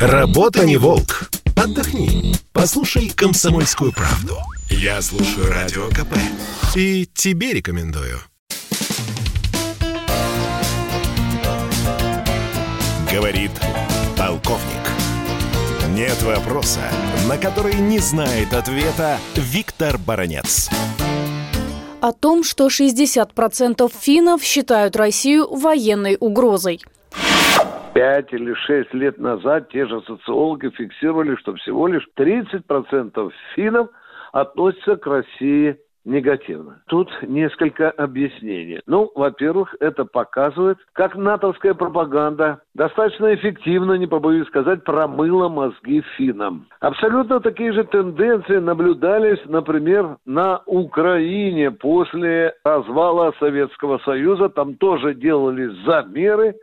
Работа не волк. Отдохни. Послушай комсомольскую правду. Я слушаю радио КП. И тебе рекомендую. Говорит полковник. Нет вопроса, на который не знает ответа Виктор Баранец. О том, что 60% финнов считают Россию военной угрозой. Пять или шесть лет назад те же социологи фиксировали, что всего лишь 30% финнов относятся к России негативно. Тут несколько объяснений. Ну, во-первых, это показывает, как натовская пропаганда достаточно эффективно, не побоюсь сказать, промыла мозги финнам. Абсолютно такие же тенденции наблюдались, например, на Украине после развала Советского Союза. Там тоже делались замеры,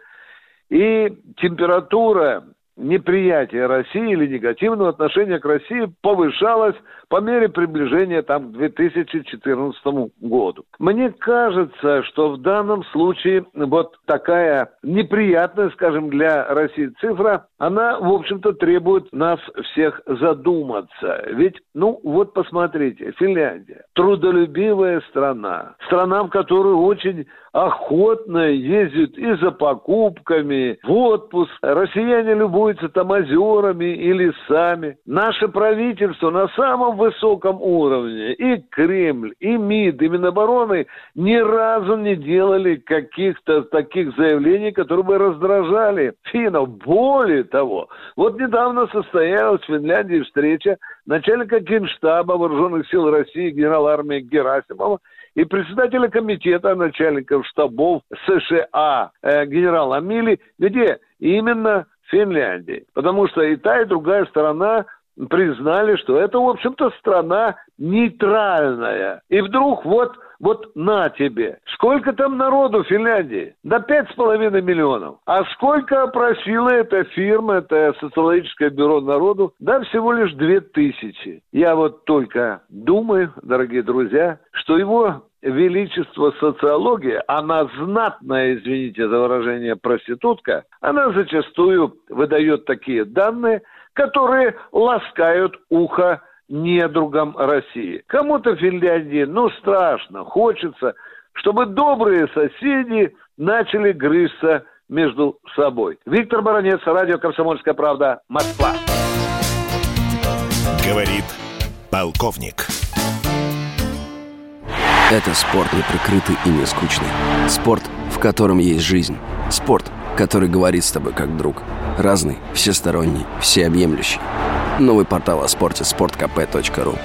и температура неприятие России или негативного отношения к России повышалось по мере приближения там, к 2014 году. Мне кажется, что в данном случае вот такая неприятная, скажем, для России цифра, она, в общем-то, требует нас всех задуматься. Ведь, ну, вот посмотрите, Финляндия, трудолюбивая страна, страна, в которую очень охотно ездят и за покупками, в отпуск. Россияне любуются там озерами и лесами. Наше правительство на самом высоком уровне, и Кремль, и МИД, и Минобороны ни разу не делали каких-то таких заявлений, которые бы раздражали финнов. Более того, вот недавно состоялась в Финляндии встреча начальника Генштаба Вооруженных сил России генерала армии Герасимова и председателя комитета начальников штабов США э, генерала Мили, где именно Финляндии. Потому что и та, и другая сторона признали, что это, в общем-то, страна нейтральная. И вдруг вот, вот на тебе. Сколько там народу в Финляндии? Да пять с половиной миллионов. А сколько опросила эта фирма, это социологическое бюро народу? Да всего лишь две тысячи. Я вот только думаю, дорогие друзья, что его величество социология, она знатная, извините за выражение, проститутка, она зачастую выдает такие данные, которые ласкают ухо недругам России. Кому-то Финляндии, ну, страшно, хочется, чтобы добрые соседи начали грызться между собой. Виктор Баранец, радио «Комсомольская правда», Москва. Говорит полковник. Это спорт не прикрытый и не скучный. Спорт, в котором есть жизнь. Спорт, который говорит с тобой как друг. Разный, всесторонний, всеобъемлющий. Новый портал о спорте – sportkp.ru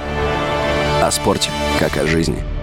О спорте, как о жизни –